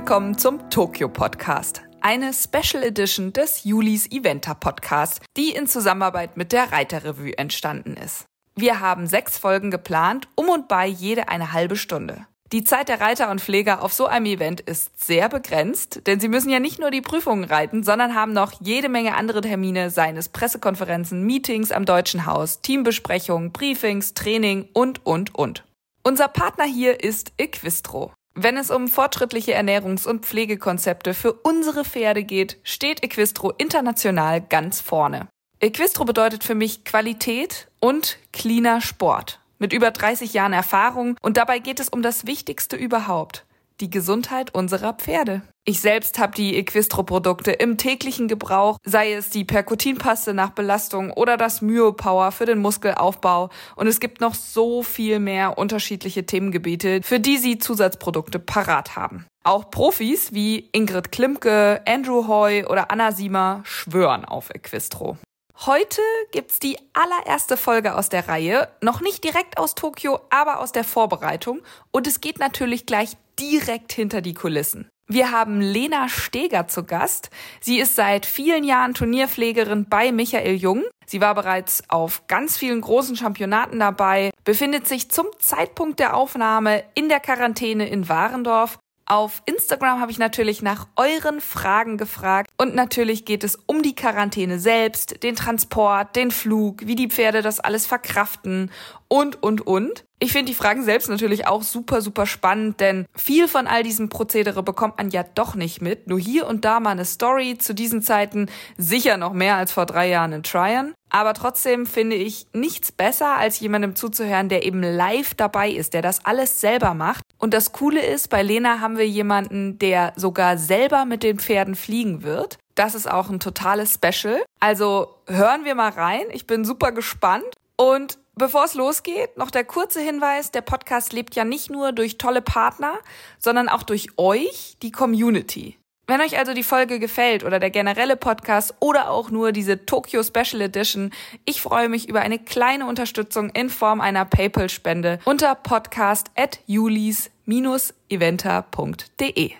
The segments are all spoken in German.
willkommen zum Tokyo Podcast, eine Special Edition des Julis Eventer Podcast, die in Zusammenarbeit mit der Reiterrevue entstanden ist. Wir haben sechs Folgen geplant, um und bei jede eine halbe Stunde. Die Zeit der Reiter und Pfleger auf so einem Event ist sehr begrenzt, denn sie müssen ja nicht nur die Prüfungen reiten, sondern haben noch jede Menge andere Termine, seien es Pressekonferenzen, Meetings am Deutschen Haus, Teambesprechungen, Briefings, Training und, und, und. Unser Partner hier ist Equistro. Wenn es um fortschrittliche Ernährungs- und Pflegekonzepte für unsere Pferde geht, steht Equistro international ganz vorne. Equistro bedeutet für mich Qualität und cleaner Sport mit über 30 Jahren Erfahrung und dabei geht es um das Wichtigste überhaupt, die Gesundheit unserer Pferde. Ich selbst habe die Equistro-Produkte im täglichen Gebrauch, sei es die Percutinpaste nach Belastung oder das Myopower für den Muskelaufbau. Und es gibt noch so viel mehr unterschiedliche Themengebiete, für die Sie Zusatzprodukte parat haben. Auch Profis wie Ingrid Klimke, Andrew Hoy oder Anna Siemer schwören auf Equistro. Heute gibt's die allererste Folge aus der Reihe, noch nicht direkt aus Tokio, aber aus der Vorbereitung und es geht natürlich gleich direkt hinter die Kulissen. Wir haben Lena Steger zu Gast. Sie ist seit vielen Jahren Turnierpflegerin bei Michael Jung. Sie war bereits auf ganz vielen großen Championaten dabei, befindet sich zum Zeitpunkt der Aufnahme in der Quarantäne in Warendorf auf Instagram habe ich natürlich nach euren Fragen gefragt und natürlich geht es um die Quarantäne selbst, den Transport, den Flug, wie die Pferde das alles verkraften und, und, und. Ich finde die Fragen selbst natürlich auch super, super spannend, denn viel von all diesem Prozedere bekommt man ja doch nicht mit. Nur hier und da mal eine Story zu diesen Zeiten, sicher noch mehr als vor drei Jahren in Tryon. Aber trotzdem finde ich nichts besser, als jemandem zuzuhören, der eben live dabei ist, der das alles selber macht. Und das Coole ist, bei Lena haben wir jemanden, der sogar selber mit den Pferden fliegen wird. Das ist auch ein totales Special. Also hören wir mal rein. Ich bin super gespannt. Und Bevor es losgeht, noch der kurze Hinweis, der Podcast lebt ja nicht nur durch tolle Partner, sondern auch durch euch, die Community. Wenn euch also die Folge gefällt oder der generelle Podcast oder auch nur diese Tokyo Special Edition, ich freue mich über eine kleine Unterstützung in Form einer PayPal-Spende unter podcast at julis-eventer.de.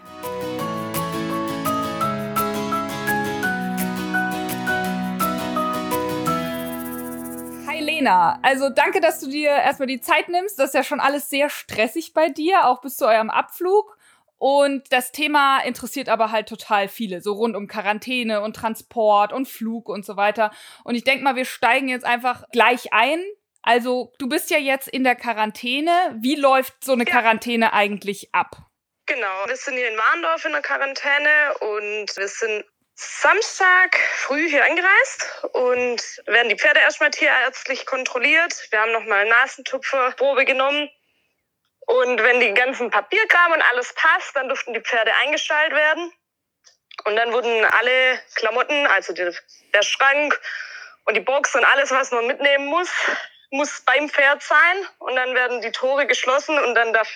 Lena, also danke, dass du dir erstmal die Zeit nimmst. Das ist ja schon alles sehr stressig bei dir, auch bis zu eurem Abflug. Und das Thema interessiert aber halt total viele, so rund um Quarantäne und Transport und Flug und so weiter. Und ich denke mal, wir steigen jetzt einfach gleich ein. Also, du bist ja jetzt in der Quarantäne. Wie läuft so eine ja. Quarantäne eigentlich ab? Genau, wir sind hier in Warndorf in der Quarantäne und wir sind Samstag früh hier eingereist und werden die Pferde erstmal tierärztlich kontrolliert. Wir haben nochmal Nasentupferprobe genommen. Und wenn die ganzen Papierkram und alles passt, dann durften die Pferde eingestellt werden. Und dann wurden alle Klamotten, also die, der Schrank und die Box und alles, was man mitnehmen muss, muss beim Pferd sein. Und dann werden die Tore geschlossen und dann darf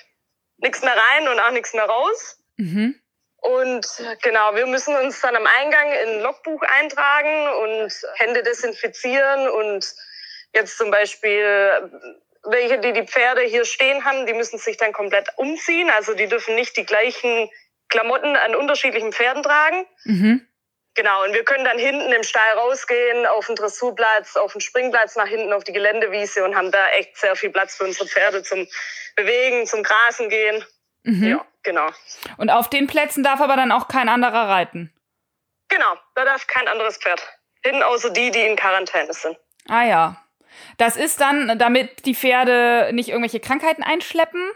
nichts mehr rein und auch nichts mehr raus. Mhm. Und genau, wir müssen uns dann am Eingang in ein Logbuch eintragen und Hände desinfizieren und jetzt zum Beispiel welche, die die Pferde hier stehen haben, die müssen sich dann komplett umziehen. Also die dürfen nicht die gleichen Klamotten an unterschiedlichen Pferden tragen. Mhm. Genau, und wir können dann hinten im Stall rausgehen, auf den Dressurplatz, auf den Springplatz nach hinten auf die Geländewiese und haben da echt sehr viel Platz für unsere Pferde zum Bewegen, zum Grasen gehen. Mhm. Ja, genau. Und auf den Plätzen darf aber dann auch kein anderer reiten? Genau, da darf kein anderes Pferd hin, außer die, die in Quarantäne sind. Ah ja. Das ist dann, damit die Pferde nicht irgendwelche Krankheiten einschleppen?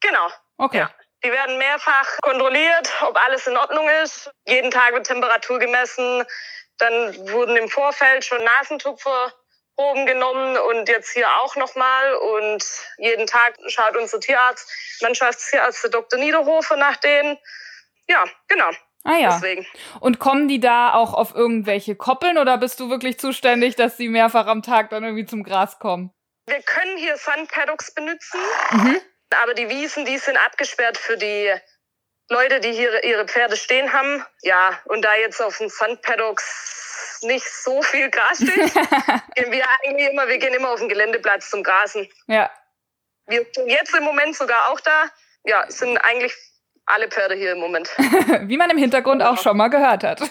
Genau. Okay. Ja. Die werden mehrfach kontrolliert, ob alles in Ordnung ist. Jeden Tag wird Temperatur gemessen. Dann wurden im Vorfeld schon Nasentupfer Proben genommen und jetzt hier auch nochmal. Und jeden Tag schaut unser Tierarzt, Mannschaftstierarzt der Dr. Niederhofer nach denen. Ja, genau. Ah ja. Deswegen. Und kommen die da auch auf irgendwelche Koppeln oder bist du wirklich zuständig, dass sie mehrfach am Tag dann irgendwie zum Gras kommen? Wir können hier Sandpaddocks benutzen, mhm. aber die Wiesen, die sind abgesperrt für die Leute, die hier ihre Pferde stehen haben. Ja, und da jetzt auf den Sandpaddocks nicht so viel Gras steht, gehen wir eigentlich immer, wir gehen immer auf den Geländeplatz zum Grasen. Ja. Wir sind jetzt im Moment sogar auch da. Ja, sind eigentlich alle Pferde hier im Moment. Wie man im Hintergrund auch schon mal gehört hat.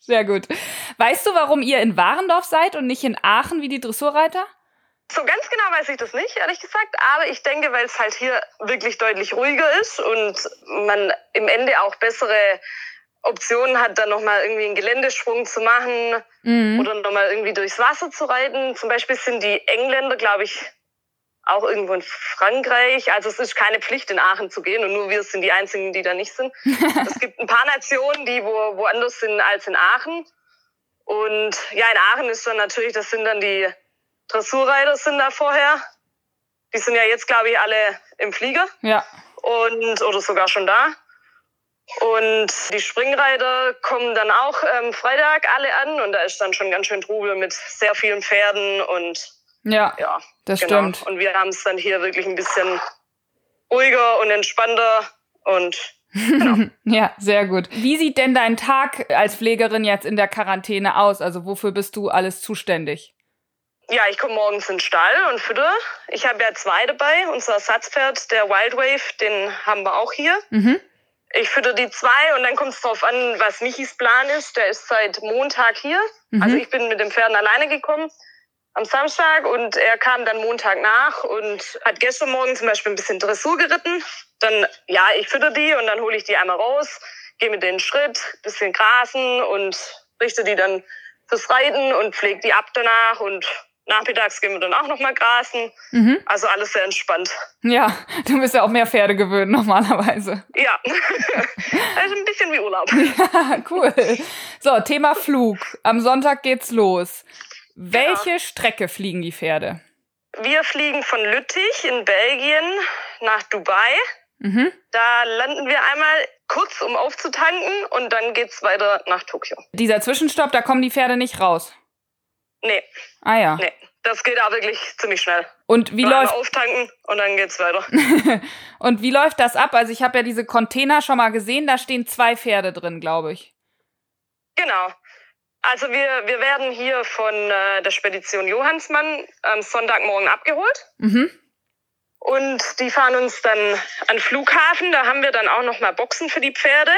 Sehr gut. Weißt du, warum ihr in Warendorf seid und nicht in Aachen wie die Dressurreiter? So ganz genau weiß ich das nicht, ehrlich gesagt. Aber ich denke, weil es halt hier wirklich deutlich ruhiger ist und man im Ende auch bessere Optionen hat, dann nochmal irgendwie einen Geländesprung zu machen mhm. oder nochmal irgendwie durchs Wasser zu reiten. Zum Beispiel sind die Engländer, glaube ich, auch irgendwo in Frankreich. Also es ist keine Pflicht, in Aachen zu gehen und nur wir sind die Einzigen, die da nicht sind. es gibt ein paar Nationen, die wo, woanders sind als in Aachen. Und ja, in Aachen ist dann natürlich, das sind dann die Dressurreiter sind da vorher. Die sind ja jetzt, glaube ich, alle im Flieger. Ja. Und, oder sogar schon da. Und die Springreiter kommen dann auch ähm, Freitag alle an und da ist dann schon ganz schön Trubel mit sehr vielen Pferden und ja, ja das genau. stimmt. Und wir haben es dann hier wirklich ein bisschen ruhiger und entspannter und Genau. ja, sehr gut. Wie sieht denn dein Tag als Pflegerin jetzt in der Quarantäne aus? Also wofür bist du alles zuständig? Ja, ich komme morgens in den Stall und fütter. Ich habe ja zwei dabei. Unser Ersatzpferd, der Wild Wave, den haben wir auch hier. Mhm. Ich fütter die zwei und dann kommt es darauf an, was Michis Plan ist. Der ist seit Montag hier. Mhm. Also ich bin mit den Pferden alleine gekommen am Samstag und er kam dann Montag nach und hat gestern Morgen zum Beispiel ein bisschen Dressur geritten. Dann, ja, ich fütter die und dann hole ich die einmal raus, gehe mit denen Schritt, bisschen grasen und richte die dann fürs Reiten und pflege die ab danach und Nachmittags gehen wir dann auch noch mal grasen. Mhm. Also alles sehr entspannt. Ja, du bist ja auch mehr Pferde gewöhnt normalerweise. Ja, also ein bisschen wie Urlaub. Ja, cool. So, Thema Flug. Am Sonntag geht's los. Welche genau. Strecke fliegen die Pferde? Wir fliegen von Lüttich in Belgien nach Dubai. Mhm. Da landen wir einmal kurz, um aufzutanken und dann geht's weiter nach Tokio. Dieser Zwischenstopp, da kommen die Pferde nicht raus. Nee. Ah ja. Nee. Das geht auch wirklich ziemlich schnell. Und wie läuft auftanken und dann geht's weiter. und wie läuft das ab? Also ich habe ja diese Container schon mal gesehen, da stehen zwei Pferde drin, glaube ich. Genau. Also wir, wir werden hier von äh, der Spedition Johannsmann am Sonntagmorgen abgeholt. Mhm. Und die fahren uns dann an den Flughafen. Da haben wir dann auch noch mal Boxen für die Pferde.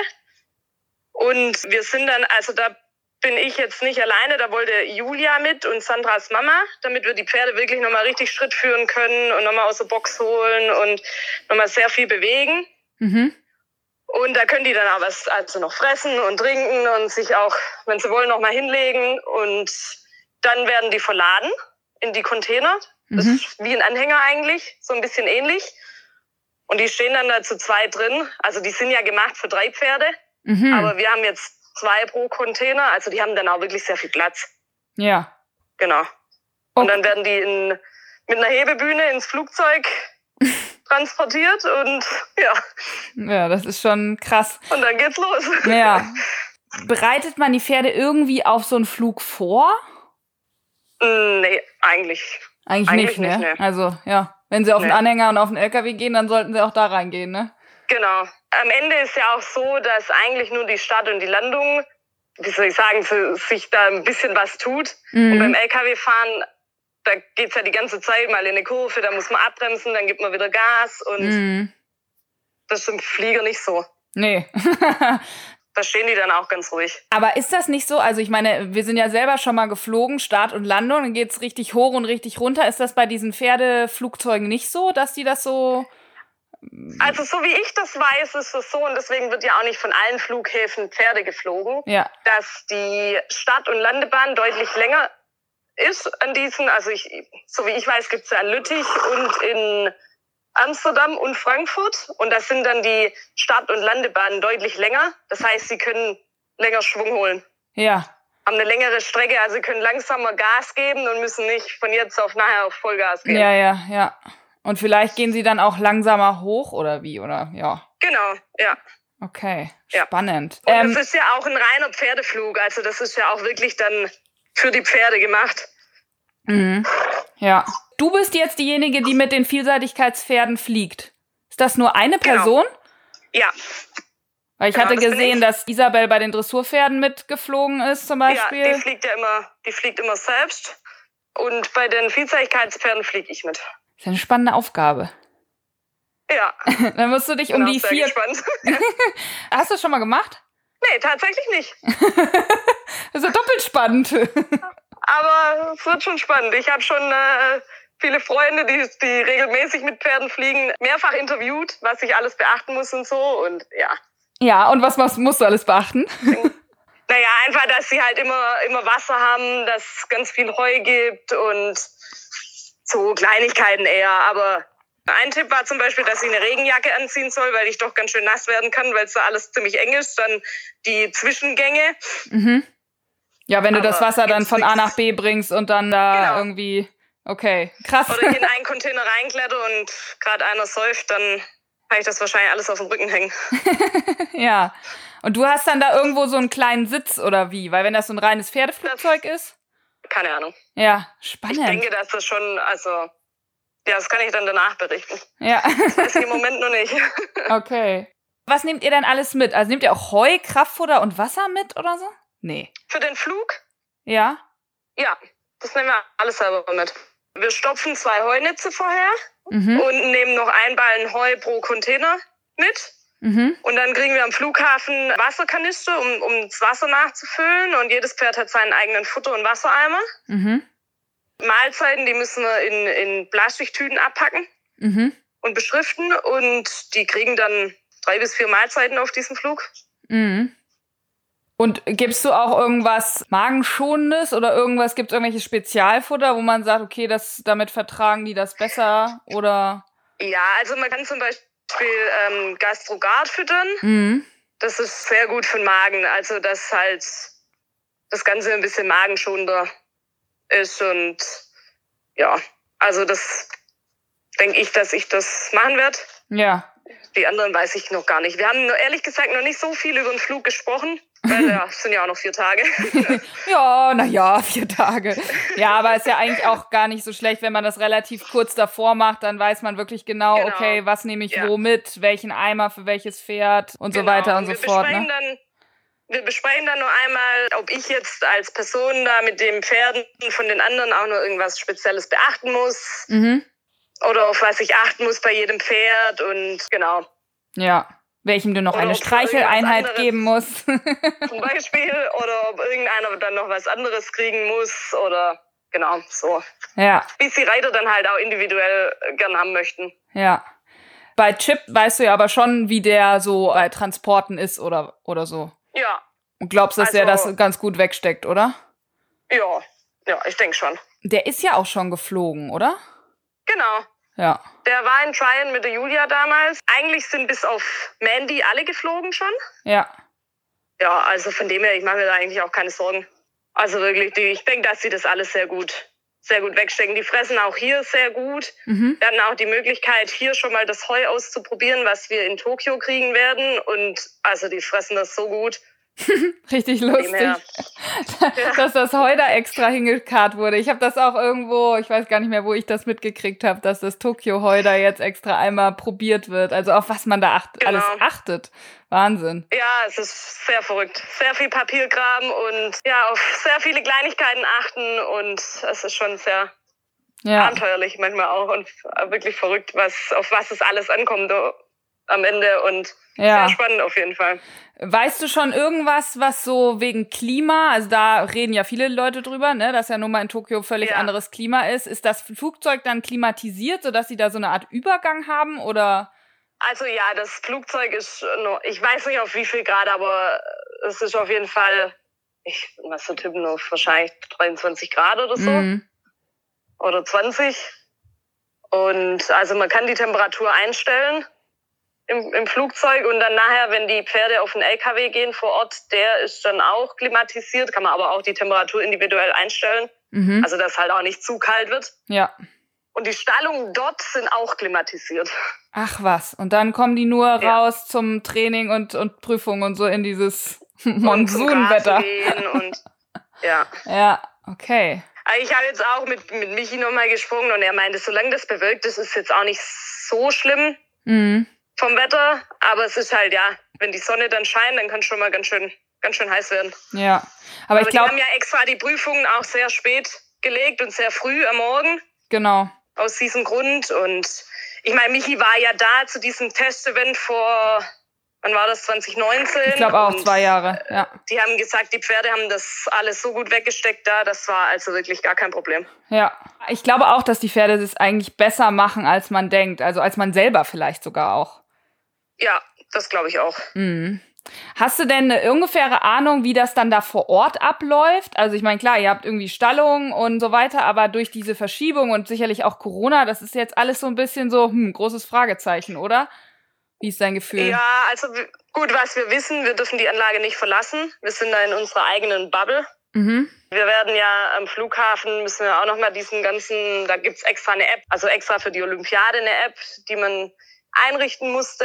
Und wir sind dann, also da bin ich jetzt nicht alleine. Da wollte Julia mit und Sandras Mama, damit wir die Pferde wirklich nochmal richtig Schritt führen können und nochmal aus der Box holen und nochmal sehr viel bewegen. Mhm. Und da können die dann auch was also noch fressen und trinken und sich auch, wenn sie wollen, nochmal hinlegen. Und dann werden die verladen in die Container. Das mhm. ist wie ein Anhänger eigentlich, so ein bisschen ähnlich. Und die stehen dann da zu zweit drin. Also die sind ja gemacht für drei Pferde. Mhm. Aber wir haben jetzt zwei pro Container. Also die haben dann auch wirklich sehr viel Platz. Ja. Genau. Und dann werden die in, mit einer Hebebühne ins Flugzeug transportiert und ja. Ja, das ist schon krass. Und dann geht's los. Ja. Bereitet man die Pferde irgendwie auf so einen Flug vor? Mm, nee, eigentlich. Eigentlich, eigentlich nicht, ne? Nicht, nee. Also, ja. Wenn sie auf nee. den Anhänger und auf den LKW gehen, dann sollten sie auch da reingehen, ne? Genau. Am Ende ist ja auch so, dass eigentlich nur die Start und die Landung, wie soll ich sagen, sich da ein bisschen was tut. Mhm. Und beim LKW-Fahren, da geht's ja die ganze Zeit mal in eine Kurve, da muss man abbremsen, dann gibt man wieder Gas und mhm. das ist im Flieger nicht so. Nee. da stehen die dann auch ganz ruhig. Aber ist das nicht so? Also ich meine, wir sind ja selber schon mal geflogen, Start und Landung, dann geht's richtig hoch und richtig runter. Ist das bei diesen Pferdeflugzeugen nicht so, dass die das so also so wie ich das weiß, ist es so, und deswegen wird ja auch nicht von allen Flughäfen Pferde geflogen, ja. dass die Start- und Landebahn deutlich länger ist an diesen, also ich, so wie ich weiß, gibt es ja in Lüttich und in Amsterdam und Frankfurt. Und das sind dann die Start- und Landebahnen deutlich länger. Das heißt, sie können länger Schwung holen. Ja. Haben eine längere Strecke, also können langsamer Gas geben und müssen nicht von jetzt auf nachher auf Vollgas gehen. Ja, ja, ja. Und vielleicht gehen sie dann auch langsamer hoch oder wie, oder ja? Genau, ja. Okay, spannend. Ja. Und ähm, das ist ja auch ein reiner Pferdeflug, also das ist ja auch wirklich dann für die Pferde gemacht. Mhm. Ja. Du bist jetzt diejenige, die mit den Vielseitigkeitspferden fliegt. Ist das nur eine genau. Person? Genau. Ja. Weil ich genau, hatte gesehen, ich. dass Isabel bei den Dressurpferden mitgeflogen ist, zum Beispiel. Ja, die fliegt ja immer, die fliegt immer selbst. Und bei den Vielseitigkeitspferden fliege ich mit. Das ist eine spannende Aufgabe. Ja. Dann musst du dich Bin um die sehr vier. gespannt. Hast du das schon mal gemacht? nee, tatsächlich nicht. Das ist ja doppelt spannend. Aber es wird schon spannend. Ich habe schon äh, viele Freunde, die, die regelmäßig mit Pferden fliegen, mehrfach interviewt, was ich alles beachten muss und so. Und ja. Ja, und was was musst du alles beachten? Naja, einfach, dass sie halt immer, immer Wasser haben, dass es ganz viel Heu gibt und so Kleinigkeiten eher. Aber ein Tipp war zum Beispiel, dass ich eine Regenjacke anziehen soll, weil ich doch ganz schön nass werden kann, weil es da alles ziemlich eng ist. Dann die Zwischengänge. Mhm. Ja, wenn du das Aber Wasser dann von A nach B bringst und dann da Genau. irgendwie. Okay, krass. Oder ich in einen Container reinkletter und gerade einer säuft, dann habe ich das wahrscheinlich alles auf dem Rücken hängen. ja. Und du hast dann da irgendwo so einen kleinen Sitz oder wie? Weil wenn das so ein reines Pferdeflugzeug ist. Keine Ahnung. Ja, Ich spannend. denke, dass das schon, also, ja, das kann ich dann danach berichten. ja, Das ist im Moment noch nicht. okay. Was nehmt ihr denn alles mit? Also nehmt ihr auch Heu, Kraftfutter und Wasser mit oder so? Nee. Für den Flug, Ja? ja, das nehmen wir alles selber mit. Wir stopfen zwei Heunetze vorher Mhm. und nehmen noch ein Ballen Heu pro Container mit. Mhm. Und dann kriegen wir am Flughafen Wasserkanister, um, um das Wasser nachzufüllen. Und jedes Pferd hat seinen eigenen Futter- und Wassereimer. Mhm. Mahlzeiten, die müssen wir in, in Plastiktüten abpacken Mhm. und beschriften. Und die kriegen dann drei bis vier Mahlzeiten auf diesem Flug. Mhm. Und gibst du auch irgendwas Magenschonendes oder irgendwas, gibt es irgendwelche Spezialfutter, wo man sagt, okay, das, damit vertragen die das besser oder? Ja, also man kann zum Beispiel ähm, Gastrogard füttern. Mhm. Das ist sehr gut für den Magen. Also, dass halt das Ganze ein bisschen magenschonender ist. Und ja, also das denke ich, dass ich das machen werde. Ja. Die anderen weiß ich noch gar nicht. Wir haben ehrlich gesagt noch nicht so viel über den Flug gesprochen, weil ja, es sind ja auch noch vier Tage. Ja, naja, vier Tage. Ja, aber ist ja eigentlich auch gar nicht so schlecht, wenn man das relativ kurz davor macht, dann weiß man wirklich genau, Genau. okay, was nehme ich Ja. wo mit, welchen Eimer für welches Pferd und so Genau. weiter und so wir fort. Ne? Dann, wir besprechen dann nur einmal, ob ich jetzt als Person da mit den Pferden von den anderen auch noch irgendwas Spezielles beachten muss Mhm. oder auf was ich achten muss bei jedem Pferd und genau. Ja. Welchem du noch Oder eine Streicheleinheit geben musst. Zum Beispiel oder ob irgendeiner dann noch was anderes kriegen muss oder genau so. ja, Wie es die Reiter dann halt auch individuell gern haben möchten. ja. Bei Chip weißt du ja aber schon, wie der so bei Transporten ist oder, oder so. Ja, Und glaubst, dass der Also- das ganz gut wegsteckt, oder? ja, ja, ich denke schon. Der ist ja auch schon geflogen, oder? Genau. Ja. Der war in Tryon mit der Julia damals. Eigentlich sind bis auf Mandy alle geflogen schon. Ja. Ja, also von dem her, ich mache mir da eigentlich auch keine Sorgen. Also wirklich, die, ich denke, dass sie das alles sehr gut, sehr gut wegstecken. Die fressen auch hier sehr gut. Mhm. Wir hatten auch die Möglichkeit, hier schon mal das Heu auszuprobieren, was wir in Tokio kriegen werden. Und also die fressen das so gut. Richtig lustig, her, dass das Heu da extra hingekarrt wurde. Ich habe das auch irgendwo, ich weiß gar nicht mehr, wo ich das mitgekriegt habe, dass das Tokio-Heu da jetzt extra einmal probiert wird. Also auf was man da acht Genau. alles achtet. Wahnsinn. Ja, es ist sehr verrückt. Sehr viel Papierkram und ja, auf sehr viele Kleinigkeiten achten. Und es ist schon sehr Ja. abenteuerlich manchmal auch und wirklich verrückt, was, auf was es alles ankommt am Ende. Und Ja. sehr spannend auf jeden Fall. Weißt du schon irgendwas, was so wegen Klima, also da reden ja viele Leute drüber, ne, dass ja nun mal in Tokio völlig Ja. anderes Klima ist. Ist das Flugzeug dann klimatisiert, sodass sie da so eine Art Übergang haben oder? Also ja, das Flugzeug ist noch, ich weiß nicht auf wie viel Grad, aber es ist auf jeden Fall, ich was so tippen, auf wahrscheinlich 23 Grad oder so. Mhm. oder 20. Und also man kann die Temperatur einstellen im, im Flugzeug und dann nachher, wenn die Pferde auf den LKW gehen vor Ort, der ist dann auch klimatisiert, kann man aber auch die Temperatur individuell einstellen, Mhm. also dass halt auch nicht zu kalt wird. Ja. Und die Stallungen dort sind auch klimatisiert. Ach was. Und dann kommen die nur Ja. raus zum Training und, und Prüfung und so in dieses Monsunwetter. Und ja. Ja, okay. Ich habe jetzt auch mit, mit Michi nochmal gesprochen und er meinte, solange das bewölkt ist, ist jetzt auch nicht so schlimm. Mhm. Vom Wetter, aber es ist halt ja, wenn die Sonne dann scheint, dann kann es schon mal ganz schön, ganz schön heiß werden. Ja. Aber, Aber, ich die glaube, haben ja extra die Prüfungen auch sehr spät gelegt und sehr früh am Morgen genau. aus diesem Grund und ich meine, Michi war ja da zu diesem Testevent vor wann war das, 2019? Ich glaube auch zwei Jahre, ja. Die haben gesagt, die Pferde haben das alles so gut weggesteckt da, das war also wirklich gar kein Problem. Ja, ich glaube auch, dass die Pferde das eigentlich besser machen, als man denkt, also als man selber vielleicht sogar auch. Ja, das glaube ich auch. Mhm. Hast du denn eine ungefähre Ahnung, wie das dann da vor Ort abläuft? Also ich meine, klar, ihr habt irgendwie Stallungen und so weiter, aber durch diese Verschiebung und sicherlich auch Corona, das ist jetzt alles so ein bisschen so, hm, großes Fragezeichen, oder? Wie ist dein Gefühl? Ja, also gut, was wir wissen, wir dürfen die Anlage nicht verlassen. Wir sind da in unserer eigenen Bubble. Mhm. Wir werden ja am Flughafen, müssen wir auch nochmal diesen ganzen, da gibt's extra eine App, also extra für die Olympiade eine App, die man einrichten musste.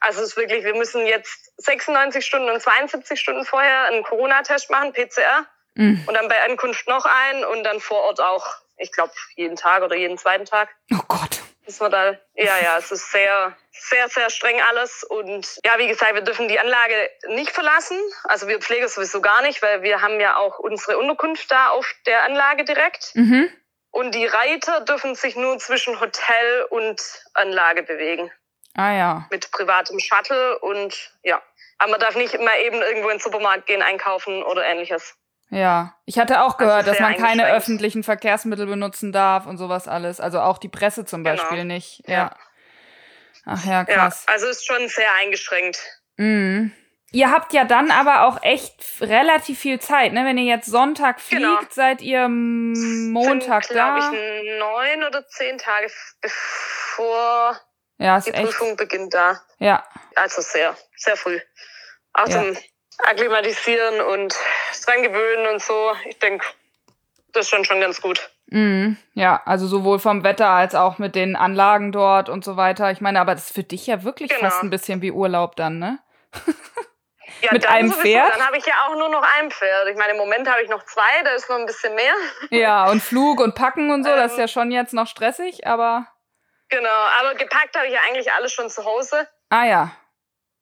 Also es ist wirklich, wir müssen jetzt 96 Stunden und 72 Stunden vorher einen Corona-Test machen, PCR. Mhm. Und dann bei Ankunft noch einen und dann vor Ort auch, ich glaube, jeden Tag oder jeden zweiten Tag. Oh Gott. Ist man da, ja, ja, es ist sehr, sehr, sehr streng alles. Und ja, wie gesagt, wir dürfen die Anlage nicht verlassen. Also wir Pfleger sowieso gar nicht, weil wir haben ja auch unsere Unterkunft da auf der Anlage direkt. Mhm. Und die Reiter dürfen sich nur zwischen Hotel und Anlage bewegen. Ah ja. Mit privatem Shuttle und ja. Aber man darf nicht immer eben irgendwo in den Supermarkt gehen, einkaufen oder ähnliches. Ja, ich hatte auch gehört, Also dass man keine öffentlichen Verkehrsmittel benutzen darf und sowas alles. Also auch die Presse zum Genau. Beispiel nicht. Ja. Ja. Ach ja, Ja, krass. also ist schon sehr eingeschränkt. Mhm. Ihr habt ja dann aber auch echt relativ viel Zeit, ne? Wenn ihr jetzt Sonntag fliegt, Genau. seid ihr Montag Sind, glaube da. ich, neun oder zehn Tage bevor ja, ist die echt. Prüfung beginnt da. Ja, Also sehr, sehr früh. Auch Ja. zum Akklimatisieren und dran gewöhnen und so. Ich denke, das ist schon, schon ganz gut. Mhm. Ja, also sowohl vom Wetter als auch mit den Anlagen dort und so weiter. Ich meine, aber das ist für dich ja wirklich Genau. fast ein bisschen wie Urlaub dann, ne? Ja, Mit einem sowieso. Pferd? Dann habe ich ja auch nur noch ein Pferd. Ich meine, im Moment habe ich noch zwei, da ist noch ein bisschen mehr. Ja, und Flug und Packen und so, das ist Ähm. ja schon jetzt noch stressig, aber. Genau, aber gepackt habe ich ja eigentlich alles schon zu Hause. Ah ja.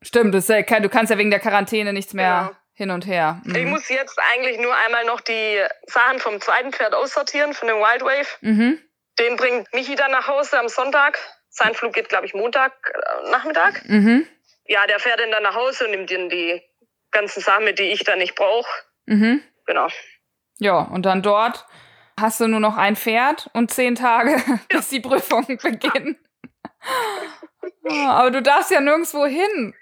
Stimmt, das du kannst ja wegen der Quarantäne nichts mehr Genau. hin und her. Mhm. Ich muss jetzt eigentlich nur einmal noch die Sachen vom zweiten Pferd aussortieren, von dem Wild Wave. Mhm. Den bringt Michi dann nach Hause am Sonntag. Sein Flug geht, glaube ich, Montag äh, Nachmittag. Mhm. Ja, der fährt dann dann nach Hause und nimmt dann die ganzen Sachen mit, die ich dann nicht brauche. Mhm. Genau. Ja, und dann dort hast du nur noch ein Pferd und zehn Tage, bis die Prüfungen beginnen. Oh, aber du darfst ja nirgendwo hin.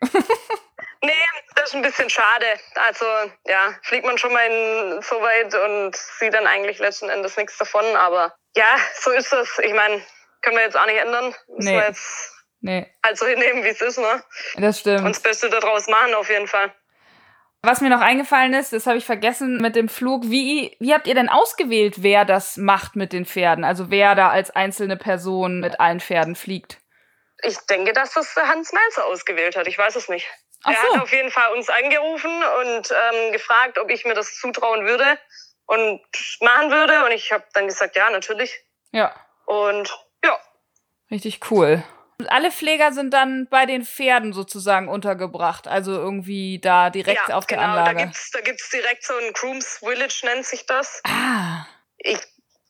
Nee, das ist ein bisschen schade. Also, ja, fliegt man schon mal in, so weit und sieht dann eigentlich letzten Endes nichts davon. Aber ja, so ist das. Ich meine, können wir jetzt auch nicht ändern. Müssen Nee. wir jetzt Nee, halt so hinnehmen, wie es ist, ne? das stimmt. Und das Beste daraus machen, auf jeden Fall. Was mir noch eingefallen ist, das habe ich vergessen mit dem Flug. Wie, wie habt ihr denn ausgewählt, wer das macht mit den Pferden? Also wer da als einzelne Person mit allen Pferden fliegt? Ich denke, dass das Hans Melzer ausgewählt hat. Ich weiß es nicht. Ach er so. hat auf jeden Fall uns angerufen und ähm, gefragt, ob ich mir das zutrauen würde und machen würde. Und ich habe dann gesagt, ja, natürlich. Ja, Und ja, richtig cool. Alle Pfleger sind dann bei den Pferden sozusagen untergebracht, also irgendwie da direkt ja auf der genau. Da Anlage. gibt's, da gibt's direkt so ein Grooms Village, nennt sich das. ah, Ich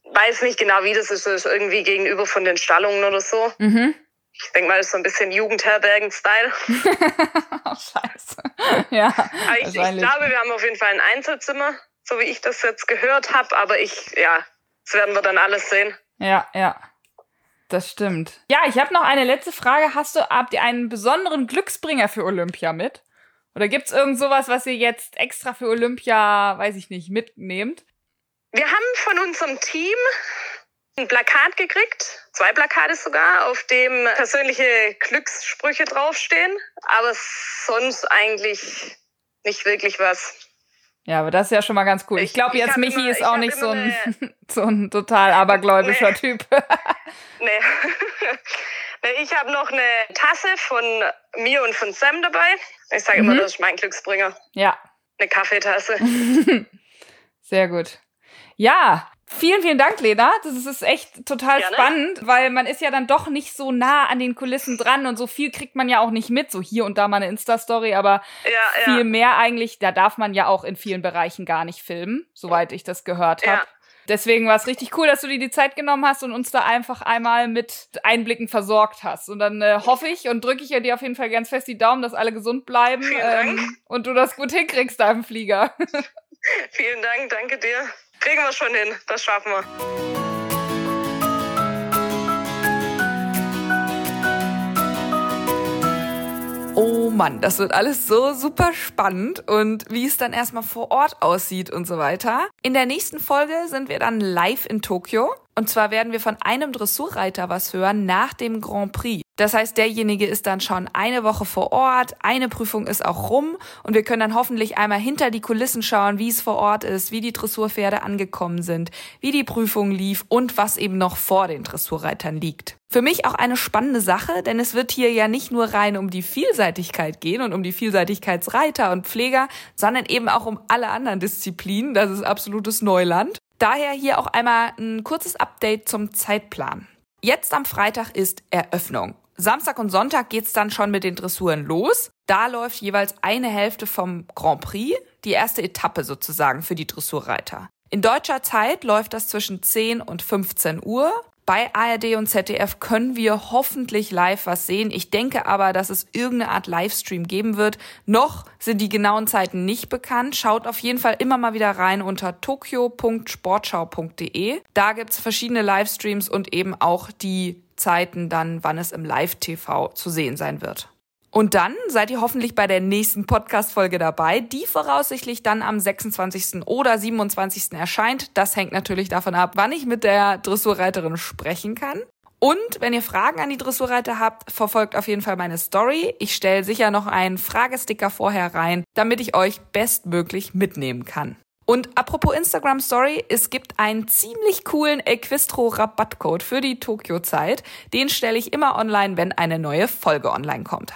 weiß nicht genau, wie das ist. Das ist irgendwie gegenüber von den Stallungen oder so. mhm. Ich denke mal, das ist so ein bisschen Jugendherbergen-Style. oh, scheiße. ja, Aber ich, ich glaube, wir haben auf jeden Fall ein Einzelzimmer, so wie ich das jetzt gehört habe. Aber ich, ja, das werden wir dann alles sehen. Ja, ja. Das stimmt. Ja, ich habe noch eine letzte Frage. Hast du, habt ihr einen besonderen Glücksbringer für Olympia mit? Oder gibt's irgend sowas, was ihr jetzt extra für Olympia, weiß ich nicht, mitnehmt? Wir haben von unserem Team ein Plakat gekriegt, zwei Plakate sogar, auf dem persönliche Glückssprüche draufstehen. Aber sonst eigentlich nicht wirklich was. Ja, aber das ist ja schon mal ganz cool. Ich Ich- glaube, jetzt Michi immer- ist auch nicht so immer ein, so ein total abergläubischer Nee. Typ. Nee. nee ich habe noch eine Tasse von mir und von Sam dabei. Ich sage immer, Mhm. das ist mein Glücksbringer. ja, Eine Kaffeetasse. sehr gut. Ja, vielen, vielen Dank, Lena. Das ist echt total Gerne. spannend, weil man ist ja dann doch nicht so nah an den Kulissen dran und so viel kriegt man ja auch nicht mit. So hier und da mal eine Insta-Story, aber Ja, viel ja. mehr eigentlich, da darf man ja auch in vielen Bereichen gar nicht filmen, soweit ich das gehört habe. Ja. Deswegen war es richtig cool, dass du dir die Zeit genommen hast und uns da einfach einmal mit Einblicken versorgt hast. Und dann äh, hoffe ich und drücke ich ja dir auf jeden Fall ganz fest die Daumen, dass alle gesund bleiben ähm, und du das gut hinkriegst da im Flieger. Vielen Dank, danke dir. Kriegen wir schon hin, das schaffen wir. Oh Mann, das wird alles so super spannend und wie es dann erstmal vor Ort aussieht und so weiter. In der nächsten Folge sind wir dann live in Tokio und zwar werden wir von einem Dressurreiter was hören nach dem Grand Prix. Das heißt, derjenige ist dann schon eine Woche vor Ort, eine Prüfung ist auch rum und wir können dann hoffentlich einmal hinter die Kulissen schauen, wie es vor Ort ist, wie die Dressurpferde angekommen sind, wie die Prüfung lief und was eben noch vor den Dressurreitern liegt. Für mich auch eine spannende Sache, denn es wird hier ja nicht nur rein um die Vielseitigkeit gehen und um die Vielseitigkeitsreiter und Pfleger, sondern eben auch um alle anderen Disziplinen. Das ist absolutes Neuland. Daher hier auch einmal ein kurzes Update zum Zeitplan. Jetzt am Freitag ist Eröffnung. Samstag und Sonntag geht's dann schon mit den Dressuren los. Da läuft jeweils eine Hälfte vom Grand Prix, die erste Etappe sozusagen für die Dressurreiter. In deutscher Zeit läuft das zwischen 10 und 15 Uhr. Bei ARD und ZDF können wir hoffentlich live was sehen. Ich denke aber, dass es irgendeine Art Livestream geben wird. Noch sind die genauen Zeiten nicht bekannt. Schaut auf jeden Fall immer mal wieder rein unter tokyo.sportschau.de. Da gibt's verschiedene Livestreams und eben auch die Zeiten dann, wann es im Live-TV zu sehen sein wird. Und dann seid ihr hoffentlich bei der nächsten Podcast-Folge dabei, die voraussichtlich dann am 26. oder 27. erscheint. Das hängt natürlich davon ab, wann ich mit der Dressurreiterin sprechen kann. Und wenn ihr Fragen an die Dressurreiter habt, verfolgt auf jeden Fall meine Story. Ich stelle sicher noch einen Fragesticker vorher rein, damit ich euch bestmöglich mitnehmen kann. Und apropos Instagram Story, es gibt einen ziemlich coolen Equistro Rabattcode für die Tokio-Zeit. Den stelle ich immer online, wenn eine neue Folge online kommt.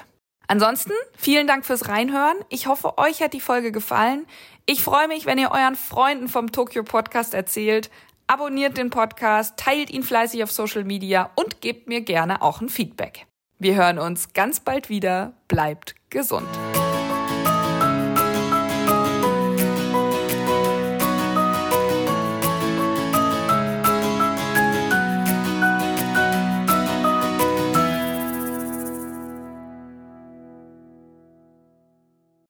Ansonsten vielen Dank fürs Reinhören. Ich hoffe, euch hat die Folge gefallen. Ich freue mich, wenn ihr euren Freunden vom Tokyo Podcast erzählt. Abonniert den Podcast, teilt ihn fleißig auf Social Media und gebt mir gerne auch ein Feedback. Wir hören uns ganz bald wieder. Bleibt gesund.